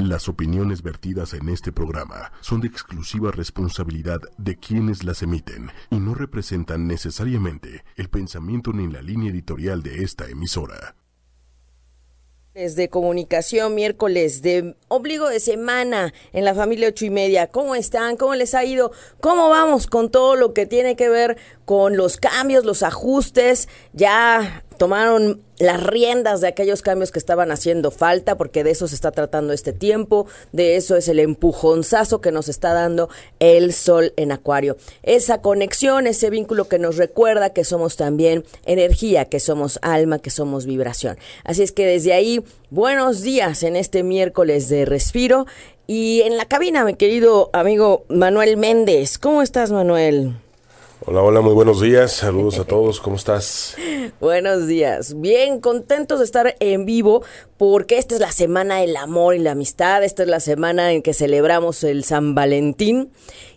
Las opiniones vertidas en este programa son de exclusiva responsabilidad de quienes las emiten y no representan necesariamente el pensamiento ni la línea editorial de esta emisora. de comunicación, miércoles de obligo de semana en la familia ocho y media. ¿Cómo están? ¿Cómo les ha ido? ¿Cómo vamos con todo lo que tiene que ver con los cambios, los ajustes? Ya tomaron las riendas de aquellos cambios que estaban haciendo falta, porque de eso se está tratando este tiempo, de eso es el empujonzazo que nos está dando el sol en acuario. Esa conexión, ese vínculo que nos recuerda que somos también energía, que somos alma, que somos vibración. Así es que desde ahí, buenos días en este miércoles de respiro. Y en la cabina, mi querido amigo Manuel Méndez. ¿Cómo estás, Manuel? Hola, hola, muy buenos días. Saludos a todos. ¿Cómo estás? Buenos días. Bien, contentos de estar en vivo porque esta es la semana del amor y la amistad. Esta es la semana en que celebramos el San Valentín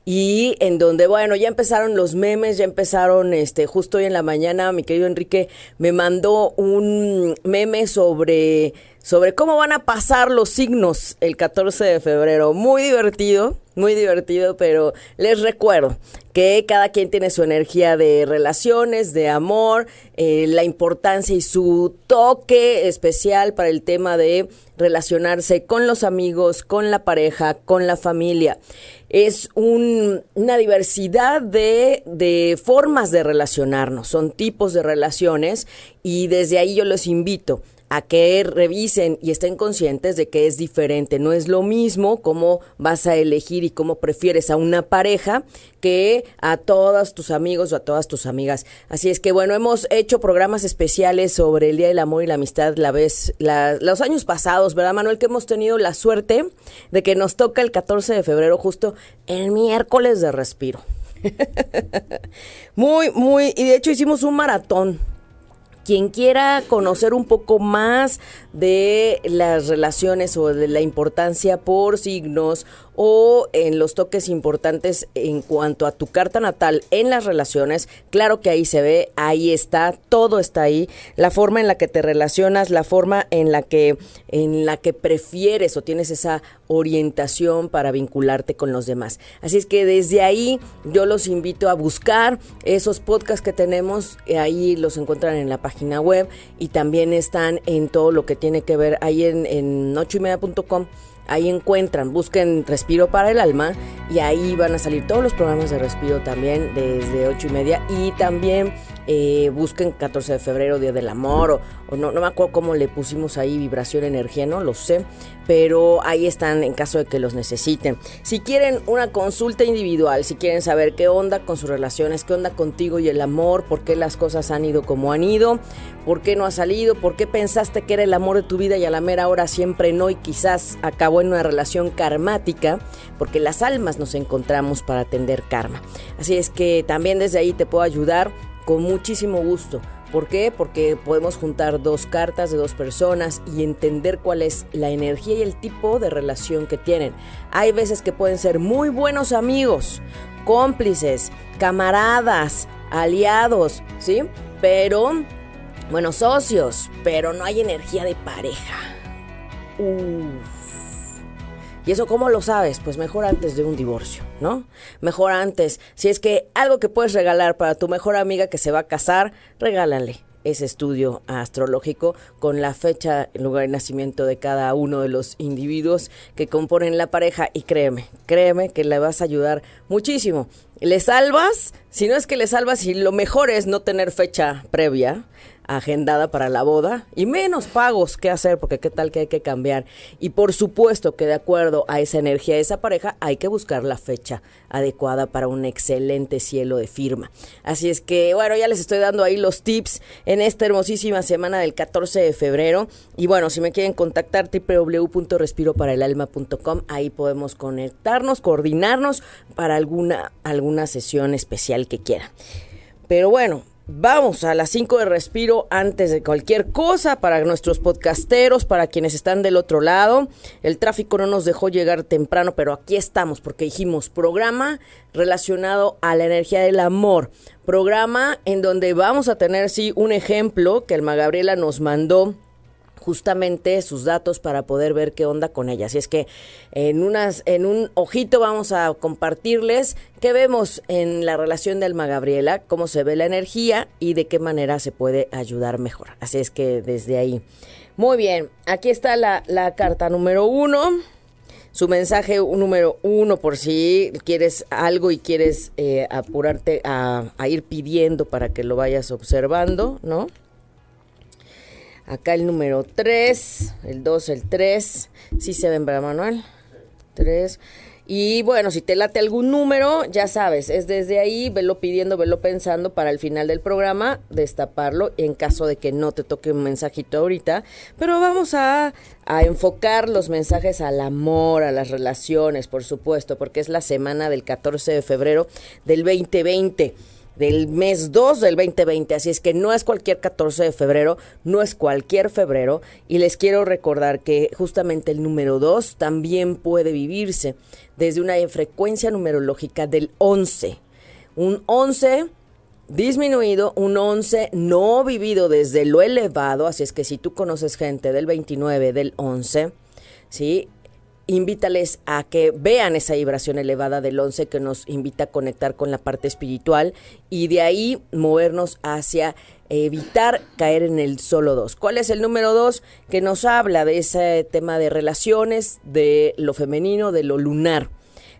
y en donde, bueno, ya empezaron los memes, ya empezaron, este, justo hoy en la mañana, mi querido Enrique me mandó un meme sobre sobre cómo van a pasar los signos el 14 de febrero. Muy divertido, muy divertido, pero les recuerdo que cada quien tiene su energía de relaciones, de amor, eh, la importancia y su toque especial para el tema de relacionarse con los amigos, con la pareja, con la familia. Es una diversidad de, de formas de relacionarnos, son tipos de relaciones y desde ahí yo los invito a que revisen y estén conscientes de que es diferente. No es lo mismo cómo vas a elegir y cómo prefieres a una pareja que a todos tus amigos o a todas tus amigas. Así es que bueno, hemos hecho programas especiales sobre el Día del Amor y la Amistad la vez, los años pasados, ¿verdad Manuel? Que hemos tenido la suerte de que nos toca el 14 de febrero justo el miércoles de respiro. muy, muy, y de hecho hicimos un maratón quien quiera conocer un poco más de las relaciones o de la importancia por signos o en los toques importantes en cuanto a tu carta natal en las relaciones, claro que ahí se ve, ahí está, todo está ahí, la forma en la que te relacionas, la forma en la que en la que prefieres o tienes esa orientación para vincularte con los demás. Así es que desde ahí yo los invito a buscar esos podcasts que tenemos, ahí los encuentran en la página web y también están en todo lo que tiene que ver ahí en, en Ahí encuentran, busquen Respiro para el Alma y ahí van a salir todos los programas de Respiro también desde ocho y media y también eh, busquen 14 de febrero, Día del Amor, o, no, no me acuerdo cómo le pusimos ahí vibración, energía, no lo sé, pero ahí están en caso de que los necesiten. Si quieren una consulta individual, si quieren saber qué onda con sus relaciones, qué onda contigo y el amor, por qué las cosas han ido como han ido, por qué no ha salido, por qué pensaste que era el amor de tu vida y a la mera hora siempre no y quizás acabó en una relación karmática, porque las almas nos encontramos para atender karma. Así es que también desde ahí te puedo ayudar con muchísimo gusto. ¿Por qué? Porque podemos juntar dos cartas de dos personas y entender cuál es la energía y el tipo de relación que tienen. Hay veces que pueden ser muy buenos amigos, cómplices, camaradas, aliados, ¿sí? Pero, bueno, socios, pero no hay energía de pareja. Uf. ¿Y eso cómo lo sabes? Pues mejor antes de un divorcio, ¿no? Mejor antes. Si es que algo que puedes regalar para tu mejor amiga que se va a casar, regálale ese estudio astrológico con la fecha, lugar de nacimiento de cada uno de los individuos que componen la pareja y créeme, créeme que le vas a ayudar muchísimo. Le salvas, si no es que le salvas y lo mejor es no tener fecha previa, agendada para la boda y menos pagos que hacer porque qué tal que hay que cambiar. Y por supuesto que de acuerdo a esa energía de esa pareja hay que buscar la fecha adecuada para un excelente cielo de firma. Así es que bueno ya les estoy dando ahí los tips en esta hermosísima semana del 14 de febrero. Y bueno si me quieren contactar www.respiroparaelalma.com ahí podemos conectarnos coordinarnos para alguna alguna sesión especial que quieran. Pero bueno Vamos a las 5 de respiro antes de cualquier cosa para nuestros podcasteros, para quienes están del otro lado. El tráfico no nos dejó llegar temprano, pero aquí estamos porque dijimos programa relacionado a la energía del amor. Programa en donde vamos a tener, sí, un ejemplo que Alma Gabriela nos mandó justamente sus datos para poder ver qué onda con ella. Así es que en unas en un ojito vamos a compartirles qué vemos en la relación de Alma Gabriela, cómo se ve la energía y de qué manera se puede ayudar mejor. Así es que desde ahí. Muy bien, aquí está la, la carta número uno. Su mensaje número uno, por si quieres algo y quieres eh, apurarte a, a ir pidiendo para que lo vayas observando, ¿no? Acá el número 3, el 2, el 3. Sí se ven, para Manuel? 3. Y bueno, si te late algún número, ya sabes, es desde ahí, velo pidiendo, velo pensando para el final del programa, destaparlo en caso de que no te toque un mensajito ahorita. Pero vamos a, a enfocar los mensajes al amor, a las relaciones, por supuesto, porque es la semana del 14 de febrero del 2020 del mes 2 del 2020, así es que no es cualquier 14 de febrero, no es cualquier febrero, y les quiero recordar que justamente el número 2 también puede vivirse desde una frecuencia numerológica del 11. Un 11 disminuido, un 11 no vivido desde lo elevado, así es que si tú conoces gente del 29, del 11, ¿sí? Invítales a que vean esa vibración elevada del 11 que nos invita a conectar con la parte espiritual y de ahí movernos hacia evitar caer en el solo 2. ¿Cuál es el número 2? Que nos habla de ese tema de relaciones, de lo femenino, de lo lunar.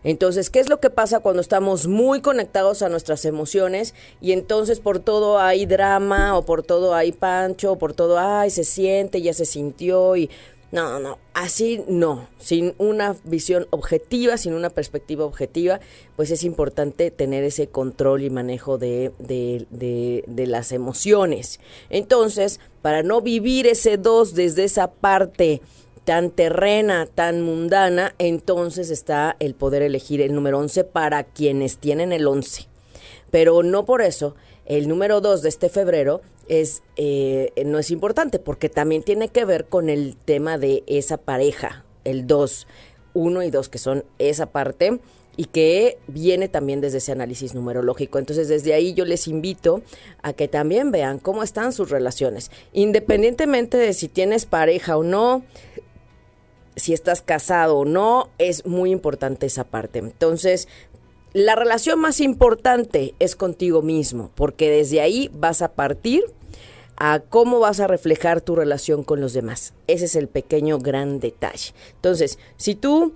Entonces, ¿qué es lo que pasa cuando estamos muy conectados a nuestras emociones y entonces por todo hay drama o por todo hay pancho o por todo, ay, se siente, ya se sintió y no, no, así no, sin una visión objetiva, sin una perspectiva objetiva, pues es importante tener ese control y manejo de, de, de, las emociones. Entonces, para no vivir ese dos desde esa parte tan terrena, tan mundana, entonces está el poder elegir el número 11 para quienes tienen el 11. Pero no por eso el número 2 de este febrero es, eh, no es importante porque también tiene que ver con el tema de esa pareja, el 2, 1 y 2, que son esa parte y que viene también desde ese análisis numerológico. Entonces, desde ahí yo les invito a que también vean cómo están sus relaciones, independientemente de si tienes pareja o no, si estás casado o no, es muy importante esa parte. Entonces, la relación más importante es contigo mismo, porque desde ahí vas a partir a cómo vas a reflejar tu relación con los demás. Ese es el pequeño gran detalle. Entonces, si tú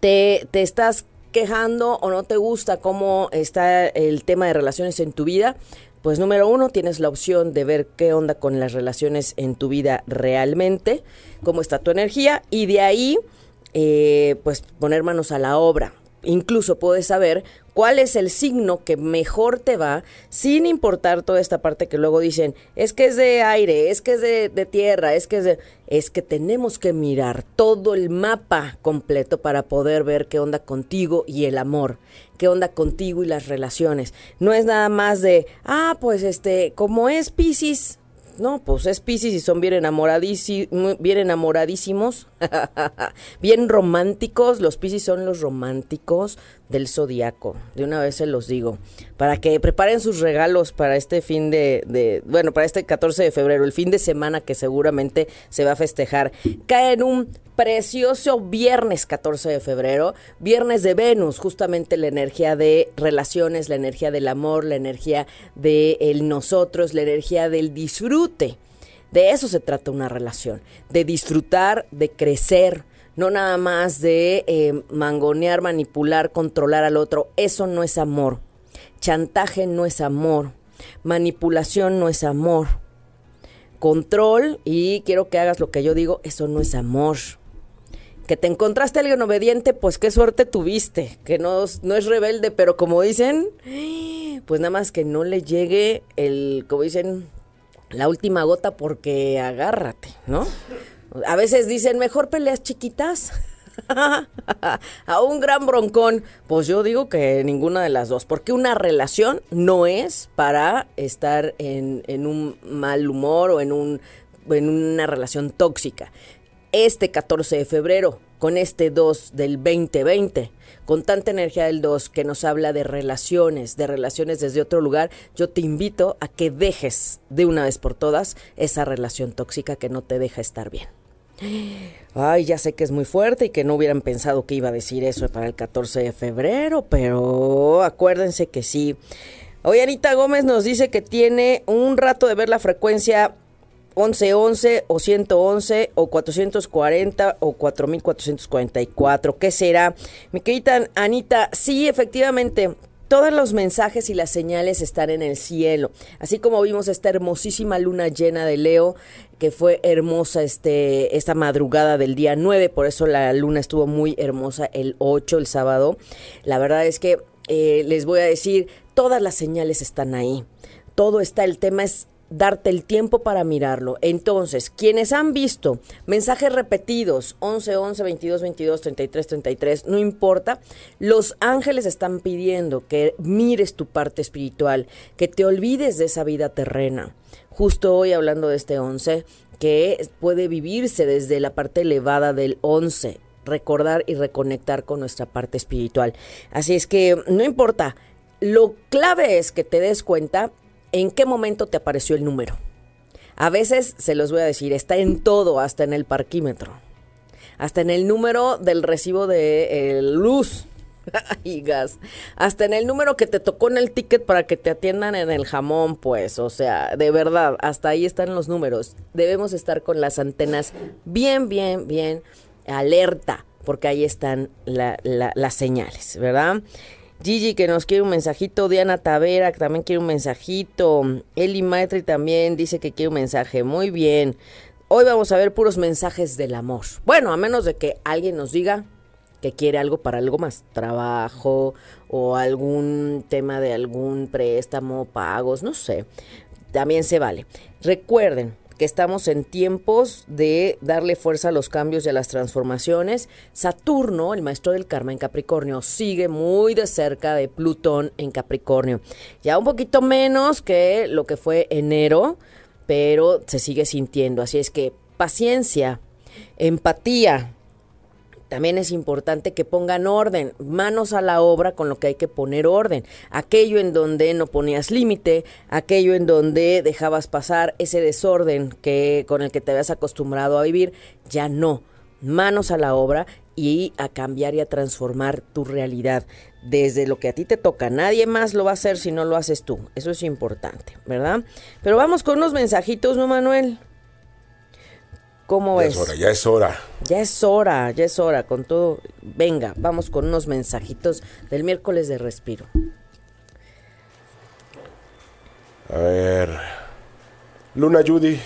te, te estás quejando o no te gusta cómo está el tema de relaciones en tu vida, pues número uno, tienes la opción de ver qué onda con las relaciones en tu vida realmente, cómo está tu energía y de ahí, eh, pues poner manos a la obra incluso puedes saber cuál es el signo que mejor te va, sin importar toda esta parte que luego dicen, es que es de aire, es que es de, tierra, es que es de... Es que tenemos que mirar todo el mapa completo para poder ver qué onda contigo y el amor, qué onda contigo y las relaciones. No es nada más de, ah, pues este, como es Pisces, no, pues es Pisces y son bien, enamoradísimos, bien enamoradísimos, bien románticos. Los Pisces son los románticos del zodiaco. De una vez se los digo. Para que preparen sus regalos para este fin de, bueno, para este 14 de febrero, el fin de semana que seguramente se va a festejar. Cae en un precioso viernes 14 de febrero, viernes de Venus, justamente la energía de relaciones, la energía del amor, la energía de nosotros, la energía del disfrute. De eso se trata una relación, de disfrutar, de crecer, no nada más de eh, mangonear, manipular, controlar al otro. Eso no es amor. Chantaje no es amor. Manipulación no es amor. Control y quiero que hagas lo que yo digo, eso no es amor que te encontraste a alguien obediente, pues qué suerte tuviste, que no, no es rebelde, pero como dicen, pues nada más que no le llegue el, como dicen, la última gota porque agárrate, ¿no? A veces dicen, mejor peleas chiquitas. a un gran broncón. Pues yo digo que ninguna de las dos, porque una relación no es para estar en, en un mal humor o en, un, en una relación tóxica este 14 de febrero. con este 2 del 2020, con tanta energía del 2 que nos habla de relaciones, de relaciones desde otro lugar, yo te invito a que dejes de una vez por todas esa relación tóxica que no te deja estar bien. Ay, ya sé que es muy fuerte y que no hubieran pensado que iba a decir eso para el 14 de febrero, pero acuérdense que sí. Hoy Anita Gómez nos dice que tiene un rato de ver la frecuencia 1111 o 111 o 440 o 4444. ¿Qué será? Mi querida Anita, sí, efectivamente. Todos los mensajes y las señales están en el cielo. Así como vimos esta hermosísima luna llena de Leo, que fue hermosa este, esta madrugada del día 9, por eso la luna estuvo muy hermosa el 8, el sábado. La verdad es que eh, les voy a decir, todas las señales están ahí. Todo está, el tema es darte el tiempo para mirarlo. Entonces, quienes han visto mensajes repetidos, 11, 11, 22, 22, 33, 33, no importa, los ángeles están pidiendo que mires tu parte espiritual, que te olvides de esa vida terrena. Justo hoy hablando de este 11, que puede vivirse desde la parte elevada del 11, recordar y reconectar con nuestra parte espiritual. Así es que no importa, lo clave es que te des cuenta en qué momento te apareció el número. A veces, se los voy a decir, está en todo, hasta en el parquímetro. Hasta en el número del recibo de luz y gas. Hasta en el número que te tocó en el ticket para que te atiendan en el jamón, pues. O sea, de verdad, hasta ahí están los números. Debemos estar con las antenas bien, bien, bien alerta, porque ahí están las señales, ¿verdad? Gigi que nos quiere un mensajito, Diana Tavera que también quiere un mensajito, Eli Maitri también dice que quiere un mensaje, muy bien. Hoy vamos a ver puros mensajes del amor. Bueno, a menos de que alguien nos diga que quiere algo para algo más, trabajo o algún tema de algún préstamo, pagos, no sé, también se vale. Recuerden, que estamos en tiempos de darle fuerza a los cambios y a las transformaciones. Saturno, el maestro del karma en Capricornio, sigue muy de cerca de Plutón en Capricornio. Ya un poquito menos que lo que fue enero, pero se sigue sintiendo. Así es que paciencia, empatía, también es importante que pongan orden, manos a la obra con lo que hay que poner orden. Aquello en donde no ponías límite, aquello en donde dejabas pasar ese desorden que con el que te habías acostumbrado a vivir, ya no. Manos a la obra y a cambiar y a transformar tu realidad desde lo que a ti te toca. Nadie más lo va a hacer si no lo haces tú. Eso es importante, ¿verdad? Pero vamos con unos mensajitos, ¿no, Manuel? ¿Cómo ya es? Es hora, ya es hora. Ya es hora, ya es hora. Con todo, venga, vamos con unos mensajitos del miércoles de respiro. A ver. Luna Judy.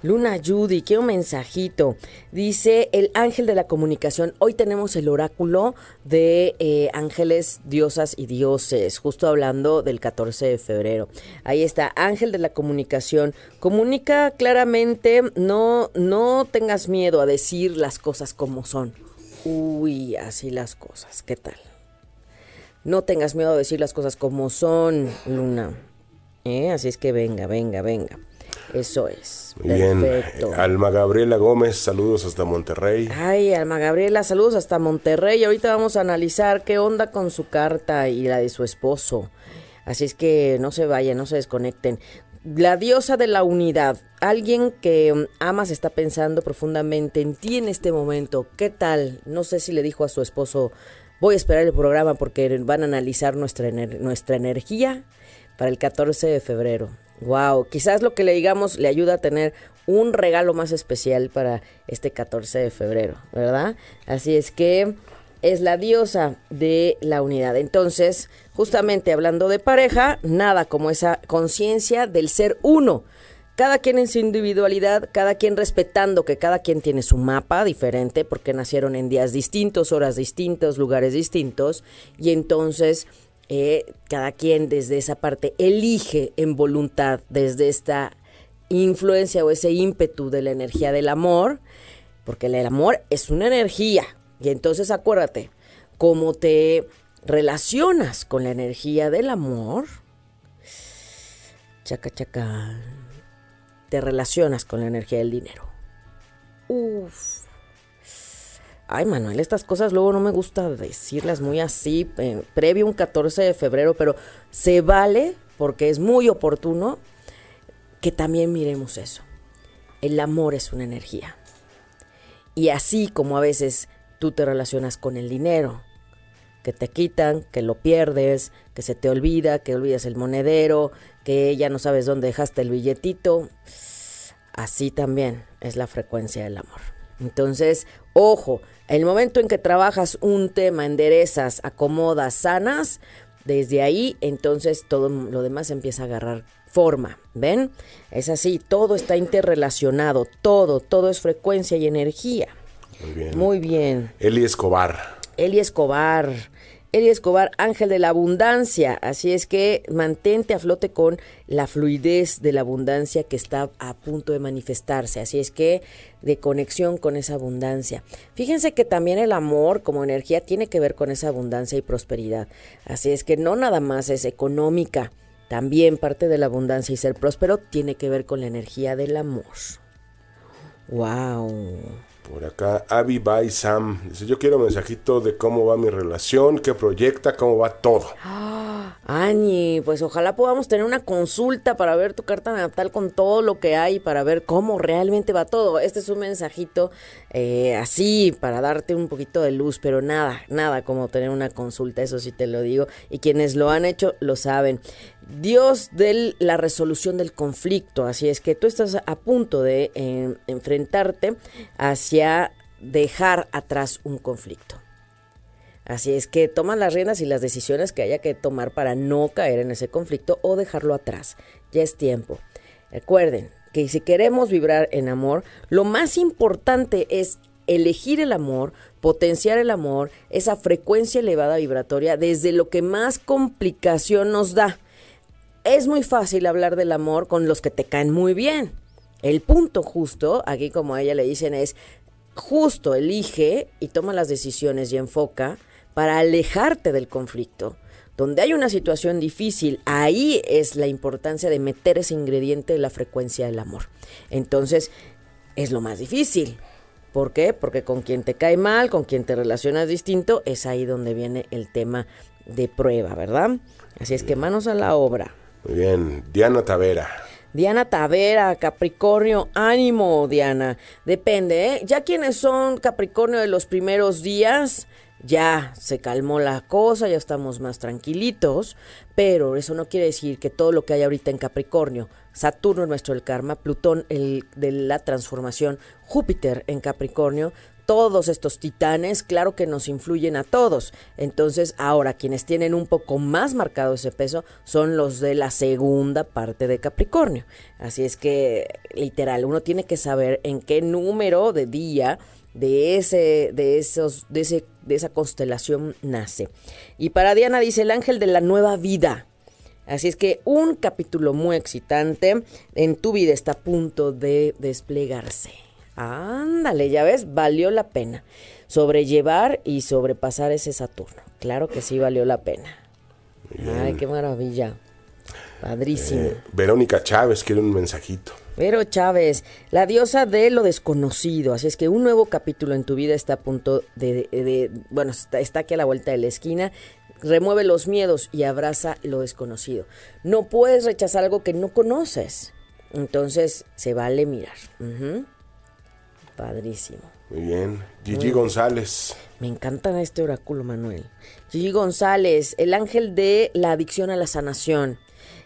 Luna Judy, quiero un mensajito. Dice el ángel de la comunicación. Hoy tenemos el oráculo de eh, ángeles, diosas y dioses, justo hablando del 14 de febrero. Ahí está, ángel de la comunicación. Comunica claramente, no, no tengas miedo a decir las cosas como son. Uy, así las cosas, ¿qué tal? No tengas miedo a decir las cosas como son, Luna. ¿Eh? Así es que venga, venga, venga. Eso es. Muy Perfecto. bien. Alma Gabriela Gómez, saludos hasta Monterrey. Ay, Alma Gabriela, saludos hasta Monterrey. Ahorita vamos a analizar qué onda con su carta y la de su esposo. Así es que no se vayan, no se desconecten. La diosa de la unidad, alguien que amas está pensando profundamente en ti en este momento. ¿Qué tal? No sé si le dijo a su esposo, voy a esperar el programa porque van a analizar nuestra, nuestra energía para el 14 de febrero. Wow, quizás lo que le digamos le ayuda a tener un regalo más especial para este 14 de febrero, ¿verdad? Así es que es la diosa de la unidad. Entonces, justamente hablando de pareja, nada como esa conciencia del ser uno. Cada quien en su individualidad, cada quien respetando que cada quien tiene su mapa diferente porque nacieron en días distintos, horas distintos, lugares distintos y entonces eh, cada quien desde esa parte elige en voluntad, desde esta influencia o ese ímpetu de la energía del amor, porque el amor es una energía. Y entonces acuérdate, cómo te relacionas con la energía del amor, chaca chaca, te relacionas con la energía del dinero. Uf. Ay, Manuel, estas cosas luego no me gusta decirlas muy así, eh, previo un 14 de febrero, pero se vale, porque es muy oportuno, que también miremos eso. El amor es una energía. Y así como a veces tú te relacionas con el dinero, que te quitan, que lo pierdes, que se te olvida, que olvidas el monedero, que ya no sabes dónde dejaste el billetito, así también es la frecuencia del amor. Entonces, ojo, el momento en que trabajas un tema, enderezas, acomodas, sanas, desde ahí entonces todo lo demás empieza a agarrar forma. ¿Ven? Es así, todo está interrelacionado, todo, todo es frecuencia y energía. Muy bien. Muy bien. Eli Escobar. Eli Escobar. Eli Escobar, ángel de la abundancia. Así es que mantente a flote con la fluidez de la abundancia que está a punto de manifestarse. Así es que de conexión con esa abundancia. Fíjense que también el amor como energía tiene que ver con esa abundancia y prosperidad. Así es que no nada más es económica. También parte de la abundancia y ser próspero tiene que ver con la energía del amor. Wow. Por acá, Abby By Sam. Dice, yo quiero un mensajito de cómo va mi relación, qué proyecta, cómo va todo. Ah, Ani, pues ojalá podamos tener una consulta para ver tu carta natal con todo lo que hay, para ver cómo realmente va todo. Este es un mensajito eh, así, para darte un poquito de luz, pero nada, nada como tener una consulta, eso sí te lo digo. Y quienes lo han hecho lo saben. Dios de la resolución del conflicto. Así es que tú estás a punto de eh, enfrentarte hacia dejar atrás un conflicto. Así es que toma las riendas y las decisiones que haya que tomar para no caer en ese conflicto o dejarlo atrás. Ya es tiempo. Recuerden que si queremos vibrar en amor, lo más importante es elegir el amor, potenciar el amor, esa frecuencia elevada vibratoria desde lo que más complicación nos da es muy fácil hablar del amor con los que te caen muy bien. El punto justo, aquí como a ella le dicen, es justo elige y toma las decisiones y enfoca para alejarte del conflicto. Donde hay una situación difícil, ahí es la importancia de meter ese ingrediente de la frecuencia del amor. Entonces, es lo más difícil. ¿Por qué? Porque con quien te cae mal, con quien te relacionas distinto, es ahí donde viene el tema de prueba, ¿verdad? Así es que manos a la obra. Bien, Diana Tavera. Diana Tavera, Capricornio, ánimo, Diana. Depende, ¿eh? Ya quienes son Capricornio de los primeros días, ya se calmó la cosa, ya estamos más tranquilitos, pero eso no quiere decir que todo lo que hay ahorita en Capricornio, Saturno nuestro el karma, Plutón el de la transformación, Júpiter en Capricornio, todos estos titanes, claro que nos influyen a todos. Entonces, ahora quienes tienen un poco más marcado ese peso son los de la segunda parte de Capricornio. Así es que, literal, uno tiene que saber en qué número de día de ese, de esos, de ese, de esa constelación nace. Y para Diana dice el ángel de la nueva vida. Así es que un capítulo muy excitante en tu vida está a punto de desplegarse. Ándale, ya ves, valió la pena. Sobrellevar y sobrepasar ese Saturno. Claro que sí valió la pena. Ay, qué maravilla. Padrísimo. Eh, Verónica Chávez quiere un mensajito. Vero Chávez, la diosa de lo desconocido. Así es que un nuevo capítulo en tu vida está a punto de, de- bueno, está, está aquí a la vuelta de la esquina. Remueve los miedos y abraza lo desconocido. No puedes rechazar algo que no conoces. Entonces se vale mirar. Padrísimo. Muy bien. Gigi González. Me encanta este oráculo, Manuel. Gigi González, el ángel de la adicción a la sanación.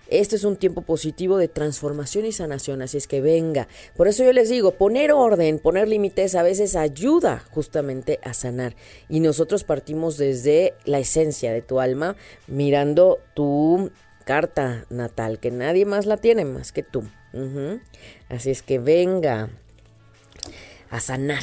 Este es un tiempo positivo de transformación y sanación, así es que venga. Por eso yo les digo, poner orden, poner límites a veces ayuda justamente a sanar. Y nosotros partimos desde la esencia de tu alma, mirando tu carta natal, que nadie más la tiene más que tú. Así es que venga a sanar.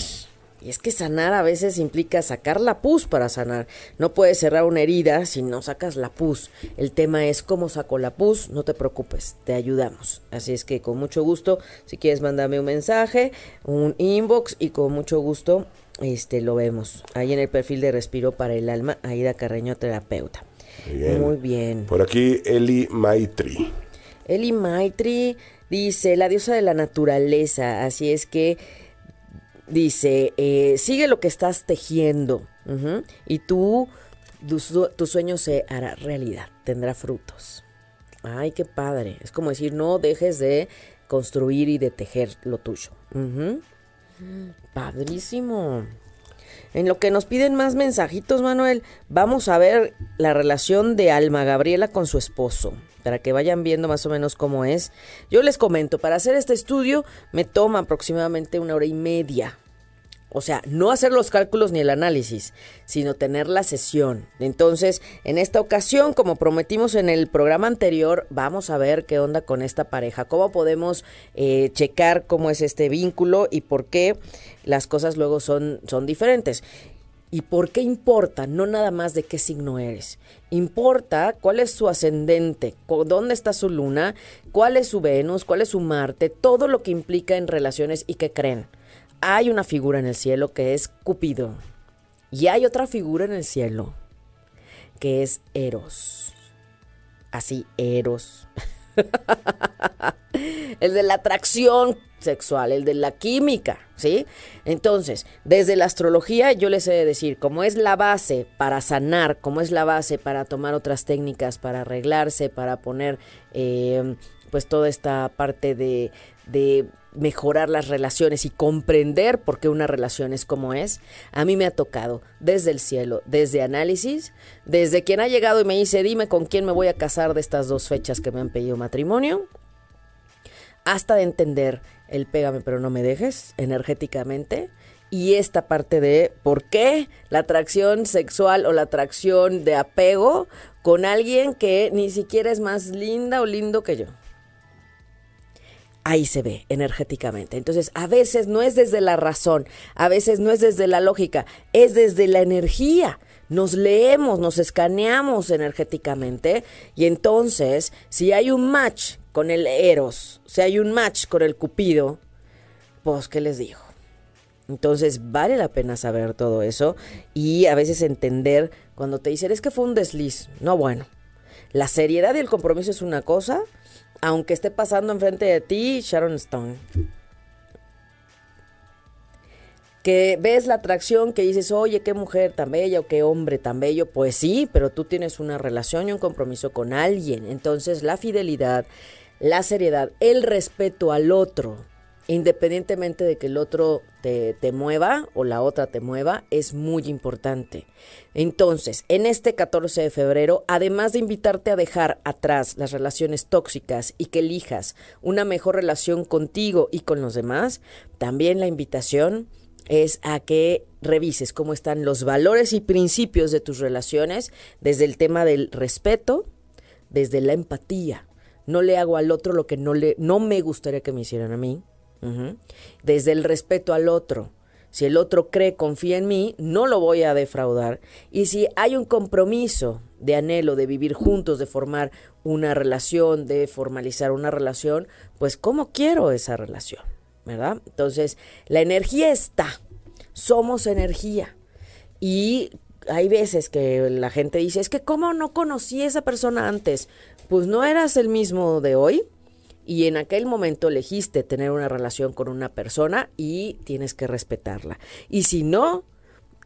Y es que sanar a veces implica sacar la pus para sanar. No puedes cerrar una herida si no sacas la pus. El tema es cómo saco la pus. No te preocupes, te ayudamos. Así es que con mucho gusto, si quieres mandarme un mensaje, un inbox y con mucho gusto este lo vemos. Ahí en el perfil de Respiro para el Alma, Aida Carreño, terapeuta. Muy bien. Muy bien. Por aquí Eli Maitri. Eli Maitri dice, la diosa de la naturaleza, así es que Dice, eh, sigue lo que estás tejiendo y tú, tu, tu sueño se hará realidad, tendrá frutos. Ay, qué padre. Es como decir, no dejes de construir y de tejer lo tuyo. Padrísimo. En lo que nos piden más mensajitos, Manuel, vamos a ver la relación de Alma Gabriela con su esposo, para que vayan viendo más o menos cómo es. Yo les comento, para hacer este estudio me toma aproximadamente una hora y media. O sea, no hacer los cálculos ni el análisis, sino tener la sesión. Entonces, en esta ocasión, como prometimos en el programa anterior, vamos a ver qué onda con esta pareja, cómo podemos eh, checar cómo es este vínculo y por qué las cosas luego son, son diferentes. ¿Y por qué importa? No nada más de qué signo eres. Importa cuál es su ascendente, dónde está su luna, cuál es su Venus, cuál es su Marte, todo lo que implica en relaciones y que creen. Hay una figura en el cielo que es Cupido. Y hay otra figura en el cielo que es Eros. Así, Eros. el de la atracción sexual, el de la química, ¿sí? Entonces, desde la astrología yo les he de decir, como es la base para sanar, como es la base para tomar otras técnicas, para arreglarse, para poner eh, pues toda esta parte de, de mejorar las relaciones y comprender por qué una relación es como es, a mí me ha tocado desde el cielo, desde análisis, desde quien ha llegado y me dice, dime con quién me voy a casar de estas dos fechas que me han pedido matrimonio, hasta de entender el pégame pero no me dejes energéticamente y esta parte de por qué la atracción sexual o la atracción de apego con alguien que ni siquiera es más linda o lindo que yo. Ahí se ve energéticamente. Entonces, a veces no es desde la razón, a veces no es desde la lógica, es desde la energía. Nos leemos, nos escaneamos energéticamente y entonces, si hay un match con el Eros, si hay un match con el Cupido, pues, ¿qué les digo? Entonces vale la pena saber todo eso y a veces entender cuando te dicen es que fue un desliz. No, bueno, la seriedad y el compromiso es una cosa, aunque esté pasando enfrente de ti Sharon Stone. Que ves la atracción que dices, oye, qué mujer tan bella o qué hombre tan bello. Pues sí, pero tú tienes una relación y un compromiso con alguien. Entonces la fidelidad, la seriedad, el respeto al otro, independientemente de que el otro te, te, mueva o la otra te mueva, es muy importante. Entonces, en este 14 de febrero, además de invitarte a dejar atrás las relaciones tóxicas y que elijas una mejor relación contigo y con los demás, también la invitación es a que revises cómo están los valores y principios de tus relaciones desde el tema del respeto, desde la empatía. No le hago al otro lo que no, le, no me gustaría que me hicieran a mí. Desde el respeto al otro. Si el otro cree, confía en mí, no lo voy a defraudar. Y si hay un compromiso de anhelo de vivir juntos, de formar una relación, de formalizar una relación, pues ¿cómo quiero esa relación? ¿Verdad? Entonces, la energía está. Somos energía. Y hay veces que la gente dice, es que ¿cómo no conocí a esa persona antes? Pues no eras el mismo de hoy y en aquel momento elegiste tener una relación con una persona y tienes que respetarla. Y si no,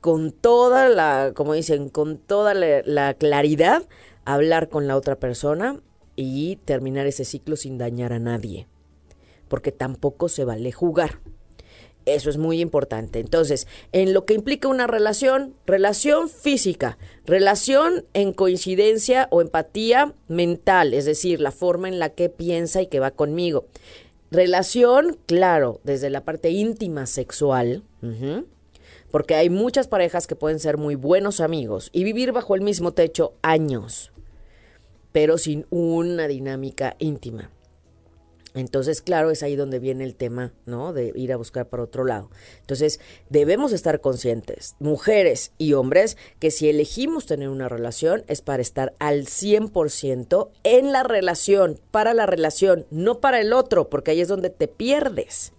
con toda la, como dicen, con toda la, la claridad, hablar con la otra persona y terminar ese ciclo sin dañar a nadie. Porque tampoco se vale jugar. Eso es muy importante. Entonces, en lo que implica una relación, relación física, relación en coincidencia o empatía mental, es decir, la forma en la que piensa y que va conmigo. Relación, claro, desde la parte íntima sexual, porque hay muchas parejas que pueden ser muy buenos amigos y vivir bajo el mismo techo años, pero sin una dinámica íntima. Entonces, claro, es ahí donde viene el tema, ¿no? De ir a buscar para otro lado. Entonces, debemos estar conscientes, mujeres y hombres, que si elegimos tener una relación es para estar al 100% en la relación, para la relación, no para el otro, porque ahí es donde te pierdes.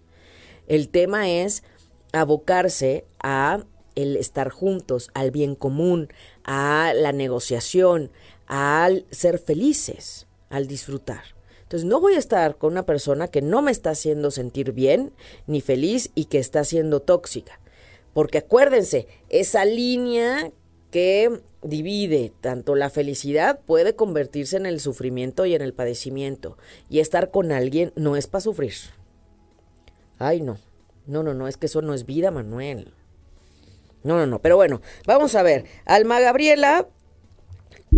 El tema es abocarse a el estar juntos, al bien común, a la negociación, al ser felices, al disfrutar. Entonces no voy a estar con una persona que no me está haciendo sentir bien ni feliz y que está siendo tóxica. Porque acuérdense, esa línea que divide tanto la felicidad puede convertirse en el sufrimiento y en el padecimiento. Y estar con alguien no es para sufrir. Ay, no. No, no, no, es que eso no es vida, Manuel. No, no, no. Pero bueno, vamos a ver. Alma Gabriela,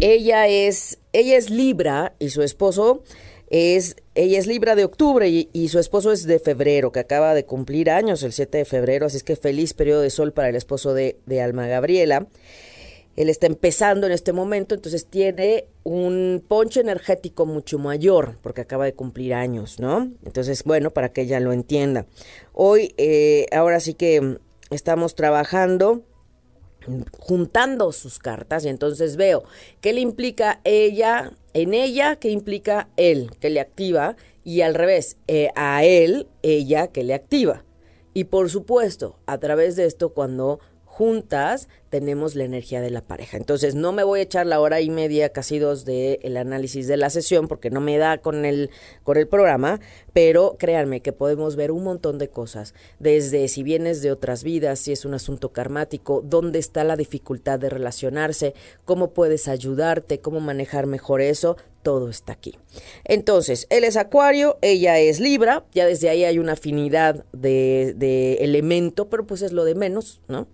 ella es, ella es Libra y su esposo es, ella es Libra de octubre y, su esposo es de febrero, que acaba de cumplir años el 7 de febrero, así es que feliz periodo de sol para el esposo de, de Alma Gabriela. Él está empezando en este momento, entonces tiene un ponche energético mucho mayor, porque acaba de cumplir años, ¿no? Entonces, bueno, para que ella lo entienda. Hoy, eh, ahora sí que estamos trabajando juntando sus cartas y entonces veo qué le implica ella en ella, qué implica él, que le activa y al revés, eh, a él, ella, que le activa. Y por supuesto, a través de esto, cuando juntas tenemos la energía de la pareja. Entonces no me voy a echar la hora y media, casi dos, de el análisis de la sesión porque no me da con el, con el programa, pero créanme que podemos ver un montón de cosas, desde si vienes de otras vidas, si es un asunto karmático, dónde está la dificultad de relacionarse, cómo puedes ayudarte, cómo manejar mejor eso, todo está aquí. Entonces, él es Acuario, ella es Libra, ya desde ahí hay una afinidad de, de elemento, pero pues es lo de menos, ¿no?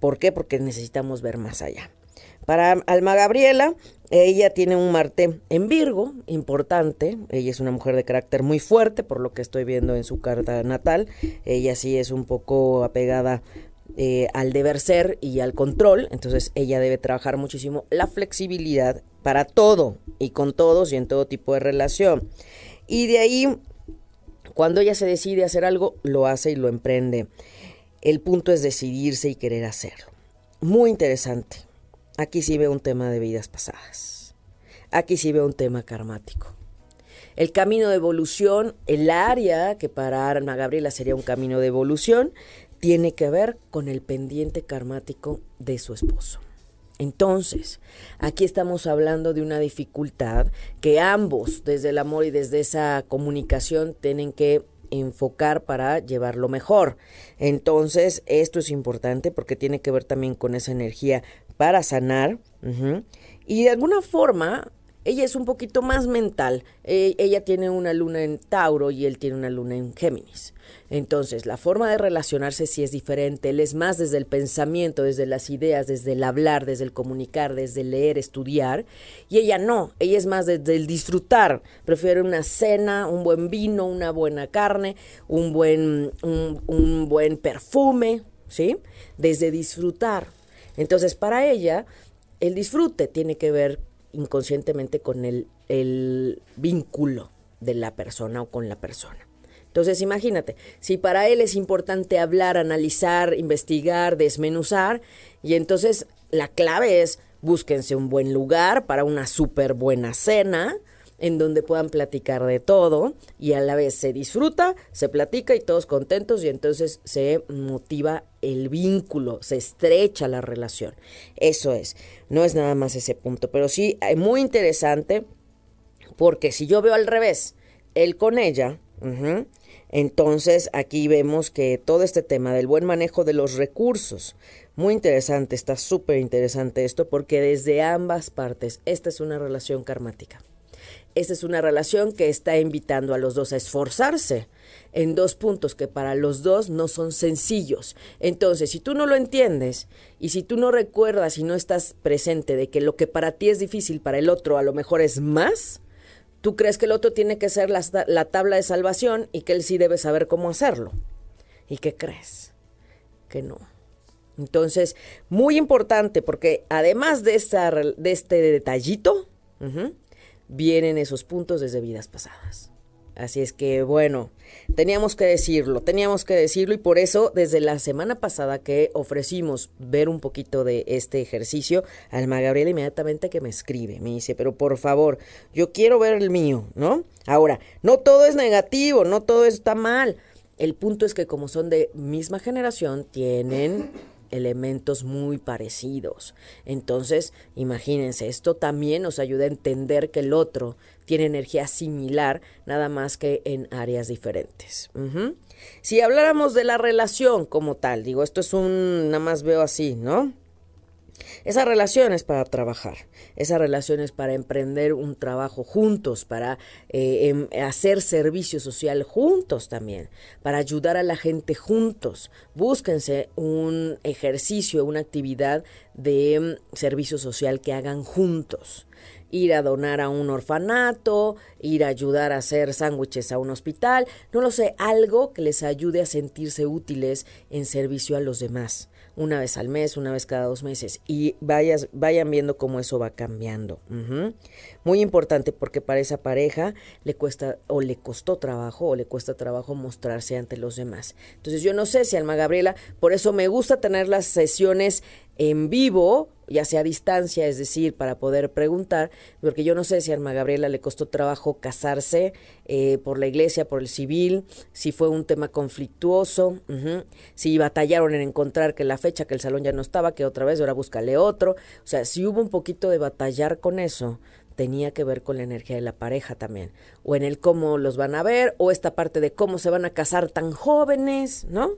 ¿Por qué? Porque necesitamos ver más allá. Para Alma Gabriela, ella tiene un Marte en Virgo, importante. Ella es una mujer de carácter muy fuerte, por lo que estoy viendo en su carta natal. Ella sí es un poco apegada eh, al deber ser y al control. Entonces ella debe trabajar muchísimo la flexibilidad para todo y con todos y en todo tipo de relación. Y de ahí, cuando ella se decide hacer algo, lo hace y lo emprende. El punto es decidirse y querer hacerlo. Muy interesante. Aquí sí veo un tema de vidas pasadas. Aquí sí veo un tema karmático. El camino de evolución, el área que para Ana Gabriela sería un camino de evolución, tiene que ver con el pendiente karmático de su esposo. Entonces, aquí estamos hablando de una dificultad que ambos, desde el amor y desde esa comunicación, tienen que enfocar para llevarlo mejor. Entonces, esto es importante porque tiene que ver también con esa energía para sanar. Y de alguna forma, ella es un poquito más mental. E, ella tiene una luna en Tauro y él tiene una luna en Géminis. Entonces, la forma de relacionarse sí es diferente. Él es más desde el pensamiento, desde las ideas, desde el hablar, desde el comunicar, desde el leer, estudiar. Y ella no, ella es más desde el disfrutar. Prefiere una cena, un buen vino, una buena carne, un buen, un, un buen perfume, ¿sí? Desde disfrutar. Entonces, para ella, el disfrute tiene que ver inconscientemente con el, el vínculo de la persona o con la persona. Entonces, imagínate, si para él es importante hablar, analizar, investigar, desmenuzar, y entonces la clave es búsquense un buen lugar para una súper buena cena, en donde puedan platicar de todo y a la vez se disfruta, se platica y todos contentos y entonces se motiva el vínculo, se estrecha la relación. Eso es, no es nada más ese punto, pero sí es muy interesante porque si yo veo al revés, él con ella, entonces aquí vemos que todo este tema del buen manejo de los recursos, muy interesante, está súper interesante esto porque desde ambas partes esta es una relación karmática. Esta es una relación que está invitando a los dos a esforzarse en dos puntos que para los dos no son sencillos. Entonces, si tú no lo entiendes y si tú no recuerdas y no estás presente de que lo que para ti es difícil para el otro a lo mejor es más, tú crees que el otro tiene que ser la, la tabla de salvación y que él sí debe saber cómo hacerlo. ¿Y qué crees? Que no. Entonces, muy importante porque además de, esta, de este detallito, vienen esos puntos desde vidas pasadas. Así es que, bueno, teníamos que decirlo, teníamos que decirlo y por eso desde la semana pasada que ofrecimos ver un poquito de este ejercicio, Alma Gabriela inmediatamente que me escribe, me dice, pero por favor, yo quiero ver el mío, ¿no? Ahora, no todo es negativo, no todo está mal. El punto es que como son de misma generación, tienen elementos muy parecidos. Entonces, imagínense, esto también nos ayuda a entender que el otro tiene energía similar, nada más que en áreas diferentes. Si habláramos de la relación como tal, digo, esto es un, nada más veo así, ¿no? Esa relación es para trabajar, esa relación es para emprender un trabajo juntos, para eh, em, hacer servicio social juntos también, para ayudar a la gente juntos. Búsquense un ejercicio, una actividad de em, servicio social que hagan juntos ir a donar a un orfanato, ir a ayudar a hacer sándwiches a un hospital, no lo sé, algo que les ayude a sentirse útiles en servicio a los demás una vez al mes, una vez cada dos meses y vayas, vayan viendo cómo eso va cambiando. Muy importante porque para esa pareja le cuesta o le costó trabajo o le cuesta trabajo mostrarse ante los demás. Entonces yo no sé si Alma Gabriela, por eso me gusta tener las sesiones en vivo, ya sea a distancia, es decir, para poder preguntar, porque yo no sé si a Alma Gabriela le costó trabajo casarse eh, por la iglesia, por el civil, si fue un tema conflictuoso, si batallaron en encontrar que la fecha, que el salón ya no estaba, que otra vez, ahora búscale otro, o sea, si hubo un poquito de batallar con eso, tenía que ver con la energía de la pareja también, o en el cómo los van a ver, o esta parte de cómo se van a casar tan jóvenes, ¿no?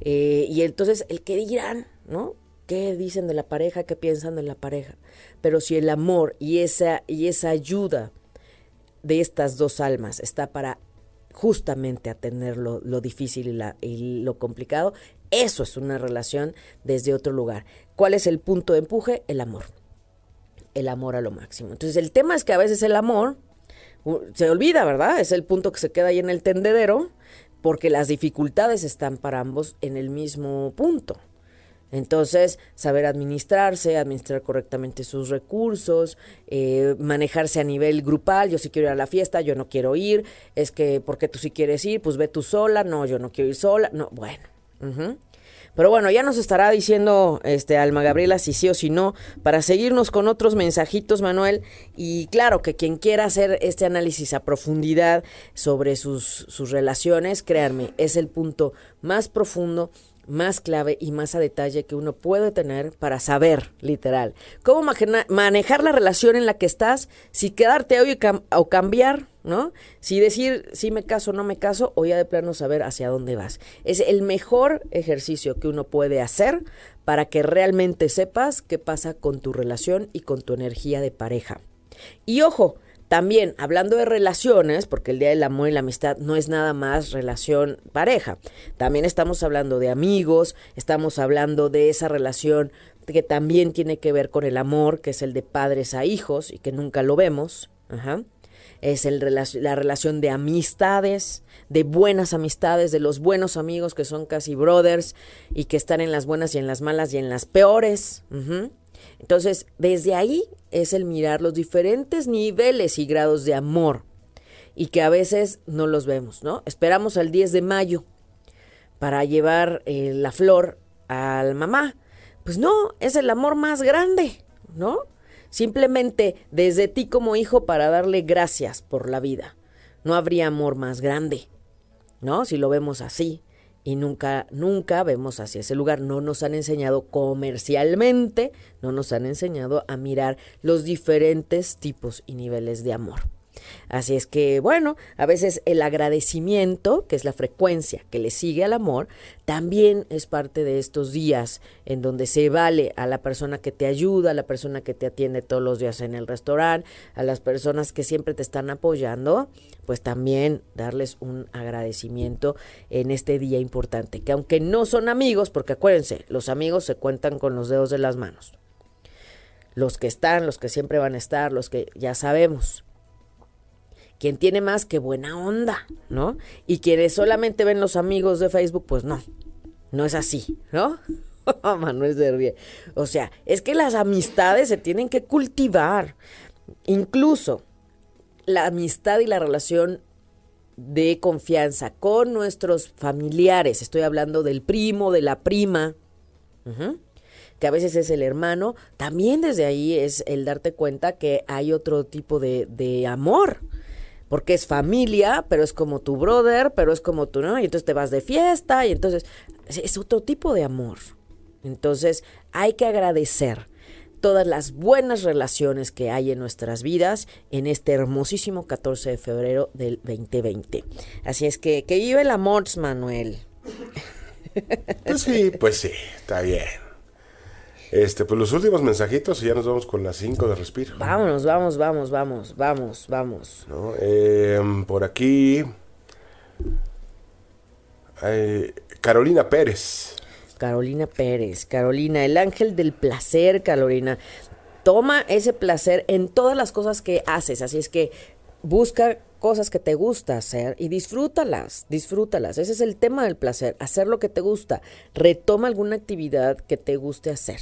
Eh, y entonces el que dirán, ¿no? Qué dicen de la pareja, qué piensan de la pareja. Pero si el amor y esa, y esa ayuda de estas dos almas está para justamente atender lo, difícil y, la, y lo complicado, eso es una relación desde otro lugar. ¿Cuál es el punto de empuje? El amor. El amor a lo máximo. Entonces el tema es que a veces el amor se olvida, ¿verdad? Es el punto que se queda ahí en el tendedero porque las dificultades están para ambos en el mismo punto. Entonces, saber administrarse, administrar correctamente sus recursos, eh, manejarse a nivel grupal, yo sí quiero ir a la fiesta, yo no quiero ir, es que, porque tú sí quieres ir? Pues ve tú sola, no, yo no quiero ir sola, no, bueno. Pero bueno, ya nos estará diciendo este Alma Gabriela si sí o si no, para seguirnos con otros mensajitos, Manuel. Y claro que quien quiera hacer este análisis a profundidad sobre sus, sus relaciones, créanme, es el punto más profundo más clave y más a detalle que uno puede tener para saber, literal, cómo manejar la relación en la que estás, si quedarte hoy o cambiar, ¿no? Si decir si me caso o no me caso, o ya de plano saber hacia dónde vas. Es el mejor ejercicio que uno puede hacer para que realmente sepas qué pasa con tu relación y con tu energía de pareja. Y ojo, también, hablando de relaciones, porque el Día del Amor y la Amistad no es nada más relación pareja, también estamos hablando de amigos, estamos hablando de esa relación que también tiene que ver con el amor, que es el de padres a hijos y que nunca lo vemos. Es el, la relación de amistades, de buenas amistades, de los buenos amigos que son casi brothers y que están en las buenas y en las malas y en las peores. Entonces, desde ahí es el mirar los diferentes niveles y grados de amor y que a veces no los vemos, ¿no? Esperamos al 10 de mayo para llevar eh, la flor al mamá. Pues no, es el amor más grande, ¿no? Simplemente desde ti como hijo para darle gracias por la vida. No habría amor más grande, ¿no? Si lo vemos así y nunca, nunca vemos hacia ese lugar. No nos han enseñado comercialmente, no nos han enseñado a mirar los diferentes tipos y niveles de amor. Así es que, bueno, a veces el agradecimiento, que es la frecuencia que le sigue al amor, también es parte de estos días en donde se vale a la persona que te ayuda, a la persona que te atiende todos los días en el restaurante, a las personas que siempre te están apoyando, pues también darles un agradecimiento en este día importante, que aunque no son amigos, porque acuérdense, los amigos se cuentan con los dedos de las manos. Los que están, los que siempre van a estar, los que ya sabemos quien tiene más que buena onda, ¿no? Y quienes solamente ven los amigos de Facebook, pues no, no es así, ¿no? Manuel Servie. O sea, es que las amistades se tienen que cultivar. Incluso la amistad y la relación de confianza con nuestros familiares. Estoy hablando del primo, de la prima, que a veces es el hermano. También desde ahí es el darte cuenta que hay otro tipo de amor porque es familia, pero es como tu brother, pero es como tú, ¿no? Y entonces te vas de fiesta y entonces es otro tipo de amor. Entonces hay que agradecer todas las buenas relaciones que hay en nuestras vidas en este hermosísimo 14 de febrero del 2020. Así es que que vive el amor, Manuel. Pues sí, pues sí, está bien. Este, pues los últimos mensajitos y ya nos vamos con las 5 de respiro. Vámonos, vamos, vamos, vamos, vamos, vamos. ¿no? Em, por aquí. eh, Carolina Pérez. Carolina Pérez, Carolina, el ángel del placer, Carolina. Toma ese placer en todas las cosas que haces, así es que busca cosas que te gusta hacer y disfrútalas, disfrútalas. Ese es el tema del placer, hacer lo que te gusta. Retoma alguna actividad que te guste hacer.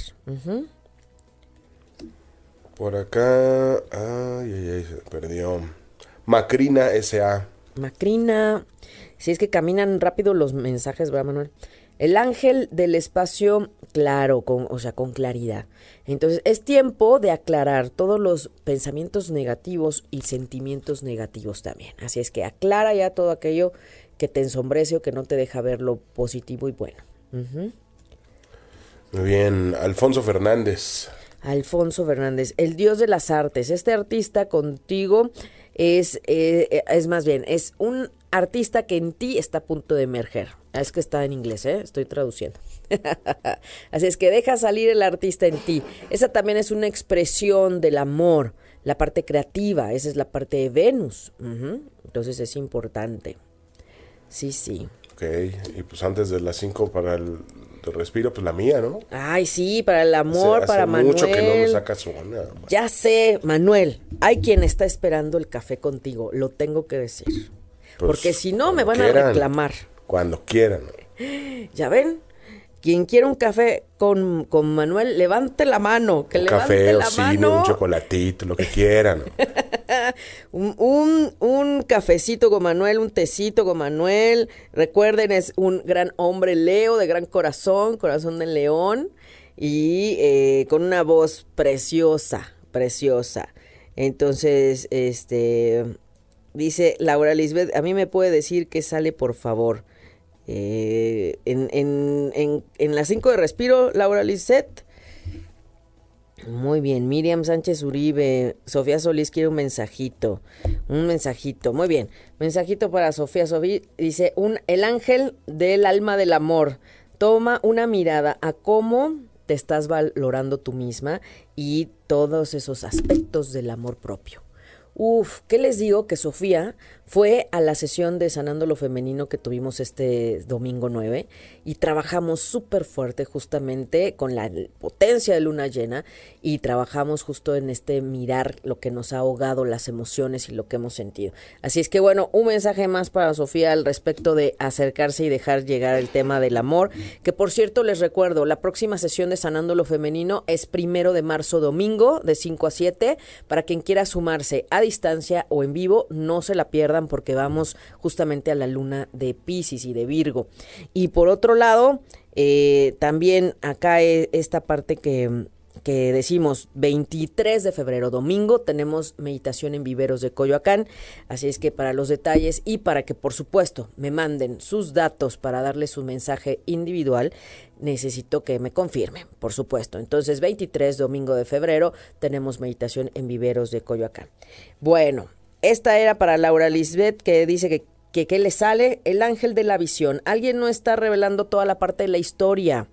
Por acá. Ay, ay, ay, se perdió. Macrina S.A. Macrina, si es que caminan rápido los mensajes, ¿verdad, Manuel? El ángel del espacio claro, con, o sea, con claridad. Entonces, es tiempo de aclarar todos los pensamientos negativos y sentimientos negativos también. Así es que aclara ya todo aquello que te ensombrece o que no te deja ver lo positivo y bueno. Muy bien. Alfonso Fernández. Alfonso Fernández, el dios de las artes. Este artista contigo es, eh, es más bien, es un artista que en ti está a punto de emerger. Es que está en inglés, ¿eh? estoy traduciendo. Así es que deja salir el artista en ti. Esa también es una expresión del amor, la parte creativa, esa es la parte de Venus. Entonces es importante. Sí, sí. Ok. Y pues antes de las 5 para el de respiro, pues la mía, ¿no? Ay, sí, para el amor, Hace- para hace Manuel. mucho que no me sacas una. Ya sé, Manuel, hay quien está esperando el café contigo, lo tengo que decir. Pues, Porque si no, me van a reclamar. Cuando quieran. ¿Ya ven? Quien quiera un café con, con Manuel, levante la mano. Que Un levante café o cine, mano. un chocolatito, lo que quieran. Un, un, un cafecito con Manuel, un tecito con Manuel. Recuerden, es un gran hombre Leo, de gran corazón, corazón de león. Y eh, con una voz preciosa, preciosa. Entonces, este. Dice Laura Lisbeth, a mí me puede decir que sale, por favor. Eh, en, en, en, en las 5 de respiro, Laura Lisbeth. Muy bien, Miriam Sánchez Uribe, Sofía Solís quiere un mensajito, un mensajito, muy bien, mensajito para Sofía Solís, dice, un, el ángel del alma del amor, toma una mirada a cómo te estás valorando tú misma y todos esos aspectos del amor propio. Uf, ¿qué les digo? Que Sofía fue a la sesión de Sanando lo Femenino que tuvimos este domingo 9 y trabajamos súper fuerte justamente con la potencia de luna llena y trabajamos justo en este mirar lo que nos ha ahogado las emociones y lo que hemos sentido. Así es que bueno, un mensaje más para Sofía al respecto de acercarse y dejar llegar el tema del amor, que por cierto les recuerdo, la próxima sesión de Sanando lo Femenino es primero de marzo domingo de 5 a 7 para quien quiera sumarse a distancia o en vivo, no se la porque vamos justamente a la luna de Pisces y de Virgo. Y por otro lado, eh, también acá e- esta parte que, que decimos 23 de febrero, domingo, tenemos meditación en viveros de Coyoacán. Así es que para los detalles y para que por supuesto me manden sus datos para darles su mensaje individual, necesito que me confirmen, por supuesto. Entonces 23, domingo de febrero, tenemos meditación en viveros de Coyoacán. Bueno, esta era para Laura Lisbeth que dice que que le sale el ángel de la visión. Alguien no está revelando toda la parte de la historia.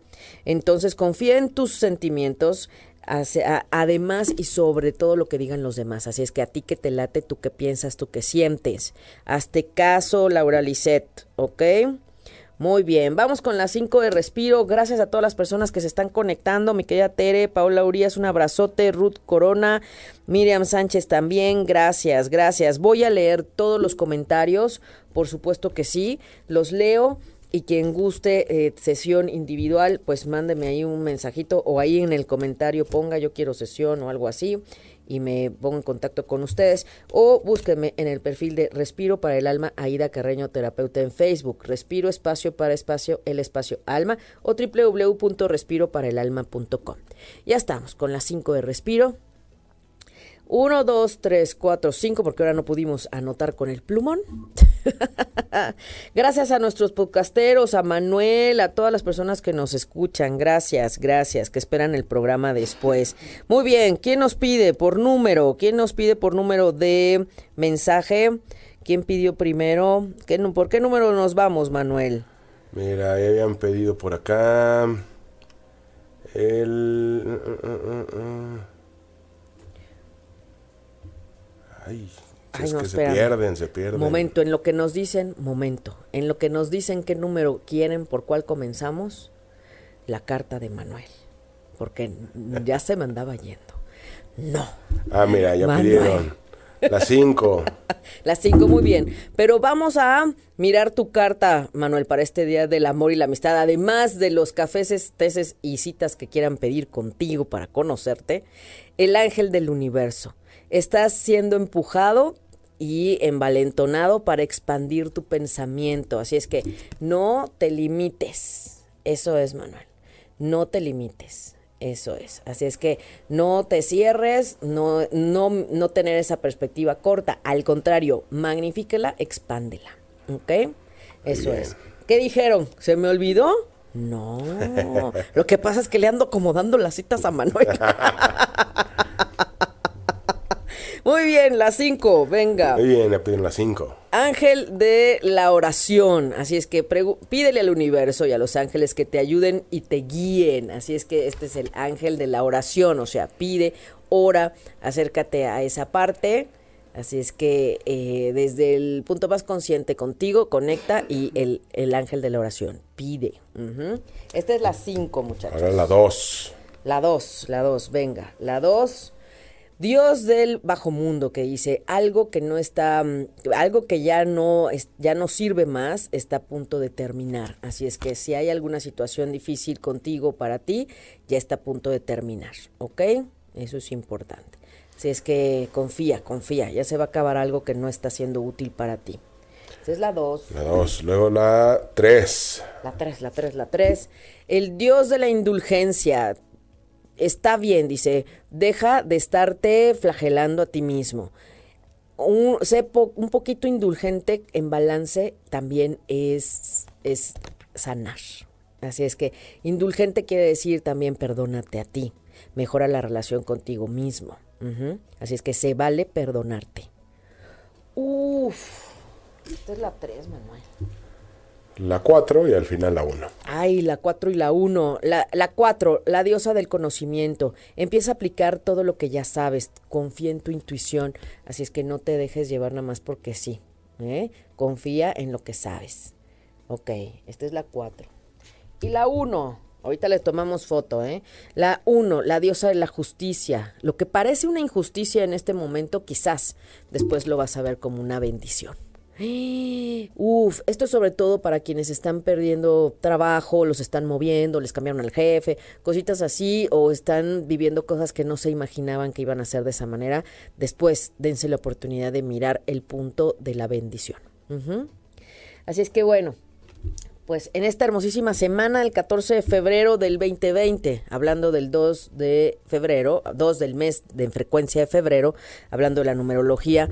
Entonces confía en tus sentimientos, además y sobre todo lo que digan los demás. Así es que a ti que te late, tú que piensas, tú que sientes. Hazte caso, Laura Lisette, ¿ok? Muy bien, vamos con las 5 de respiro. Gracias a todas las personas que se están conectando. Mi querida Tere, Paula Urias, un abrazote. Ruth Corona, Miriam Sánchez también. Gracias, gracias. Voy a leer todos los comentarios. Por supuesto que sí. Los leo. Y quien guste eh, sesión individual, pues mándeme ahí un mensajito o ahí en el comentario ponga yo quiero sesión o algo así y me pongo en contacto con ustedes o búsquenme en el perfil de Respiro para el Alma Aida Carreño Terapeuta en Facebook, Respiro Espacio para Espacio el Espacio Alma o www.respiroparaelalma.com. Ya estamos con las 5 de Respiro. 1, 2, 3, 4, 5, porque ahora no pudimos anotar con el plumón. gracias a nuestros podcasteros, a Manuel, a todas las personas que nos escuchan. Gracias, gracias, que esperan el programa después. Muy bien, ¿quién nos pide por número? ¿Quién nos pide por número de mensaje? ¿Quién pidió primero? ¿Qué, ¿Por qué número nos vamos, Manuel? Mira, habían pedido por acá. El. Uh, Ay, es que se pierden, se pierden. Momento, en lo que nos dicen, momento, en lo que nos dicen qué número quieren, por cuál comenzamos, la carta de Manuel. Porque ya se me andaba yendo. No. Ah, mira, ya pidieron. Las cinco. Las cinco, muy bien. Pero vamos a mirar tu carta, Manuel, para este Día del Amor y la Amistad. Además de los cafés, teces y citas que quieran pedir contigo para conocerte, el ángel del universo. Estás siendo empujado y envalentonado para expandir tu pensamiento. Así es que no te limites. Eso es, Manuel. No te limites. Eso es. Así es que no te cierres, no, no, no tener esa perspectiva corta. Al contrario, magnifíquela, expándela. ¿Ok? Eso es. ¿Qué dijeron? ¿Se me olvidó? No. Lo que pasa es que le ando acomodando las citas a Manuel. Muy bien, las cinco, venga. Muy bien, le piden las cinco. Ángel de la oración. Así es que pídele al universo y a los ángeles que te ayuden y te guíen. Así es que este es el ángel de la oración. O sea, pide, ora, acércate a esa parte. Así es que eh, desde el punto más consciente contigo, conecta y el, el ángel de la oración pide. Esta es la cinco, muchachos. Ahora la dos. La dos, la dos, venga. La dos Dios del bajo mundo que dice algo que no está, mm, algo que ya no, ya no sirve más, está a punto de terminar. Así es que si hay alguna situación difícil contigo, para ti, ya está a punto de terminar, ¿ok? Eso es importante. Así es que confía, confía, ya se va a acabar algo que no está siendo útil para ti. Esa es la dos. La dos, luego la tres. La tres, la tres, la tres. El Dios de la indulgencia está bien, dice, deja de estarte flagelando a ti mismo. Un, sé un poquito indulgente en balance también es, es sanar. Así es que indulgente quiere decir también perdónate a ti, mejora la relación contigo mismo. Así es que se vale perdonarte. Uf, esta es la tres, Manuel la 4 y al final la 1. Ay, la 4 y la 1. La, la 4, la diosa del conocimiento. Empieza a aplicar todo lo que ya sabes. Confía en tu intuición. Así es que no te dejes llevar nada más porque sí. ¿eh? Confía en lo que sabes. Ok, esta es la 4. Y la 1. Ahorita le tomamos foto, ¿eh? La 1, la diosa de la justicia. Lo que parece una injusticia en este momento, quizás después lo vas a ver como una bendición. Uf, esto es sobre todo para quienes están perdiendo trabajo, los están moviendo, les cambiaron al jefe, cositas así, o están viviendo cosas que no se imaginaban que iban a ser de esa manera. Después, dense la oportunidad de mirar el punto de la bendición. Así es que bueno, pues en esta hermosísima semana, el 14 de febrero del 2020, hablando del 2 de febrero, 2 del mes de frecuencia de febrero, hablando de la numerología,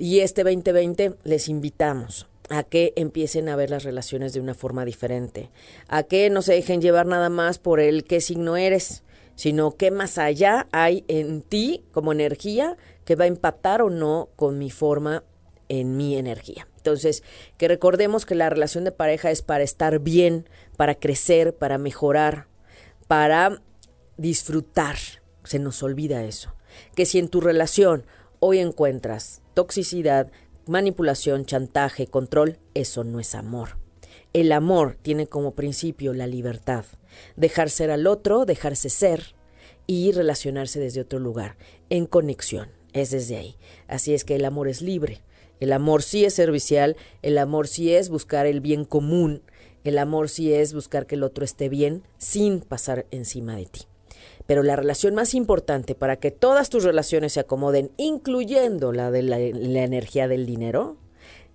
y este 2020 les invitamos a que empiecen a ver las relaciones de una forma diferente, a que no se dejen llevar nada más por el qué signo eres, sino qué más allá hay en ti como energía que va a empatar o no con mi forma en mi energía. Entonces, que recordemos que la relación de pareja es para estar bien, para crecer, para mejorar, para disfrutar. Se nos olvida eso. Que si en tu relación hoy encuentras toxicidad, manipulación, chantaje, control, eso no es amor. El amor tiene como principio la libertad, dejar ser al otro, dejarse ser y relacionarse desde otro lugar, en conexión, es desde ahí. Así es que el amor es libre, el amor sí es servicial, el amor sí es buscar el bien común, el amor sí es buscar que el otro esté bien sin pasar encima de ti. Pero la relación más importante para que todas tus relaciones se acomoden, incluyendo la de la, energía del dinero,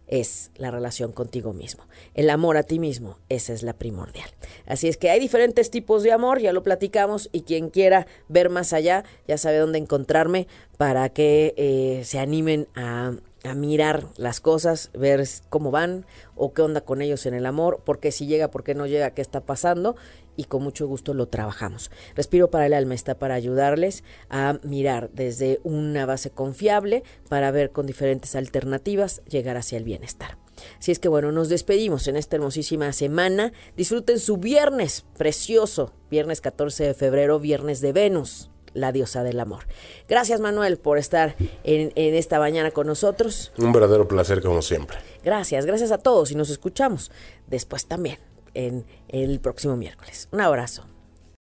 es la relación contigo mismo. El amor a ti mismo, esa es la primordial. Así es que hay diferentes tipos de amor, ya lo platicamos, y quien quiera ver más allá, ya sabe dónde encontrarme para que eh, se animen a a mirar las cosas, ver cómo van o qué onda con ellos en el amor, por qué si llega, por qué no llega, qué está pasando y con mucho gusto lo trabajamos. Respiro para el alma está para ayudarles a mirar desde una base confiable para ver con diferentes alternativas llegar hacia el bienestar. Así es que bueno, nos despedimos en esta hermosísima semana. Disfruten su viernes precioso, viernes 14 de febrero, viernes de Venus la diosa del amor. Gracias Manuel por estar en, esta mañana con nosotros. Un verdadero placer como siempre. Gracias, gracias a todos y nos escuchamos después también en el próximo miércoles. Un abrazo.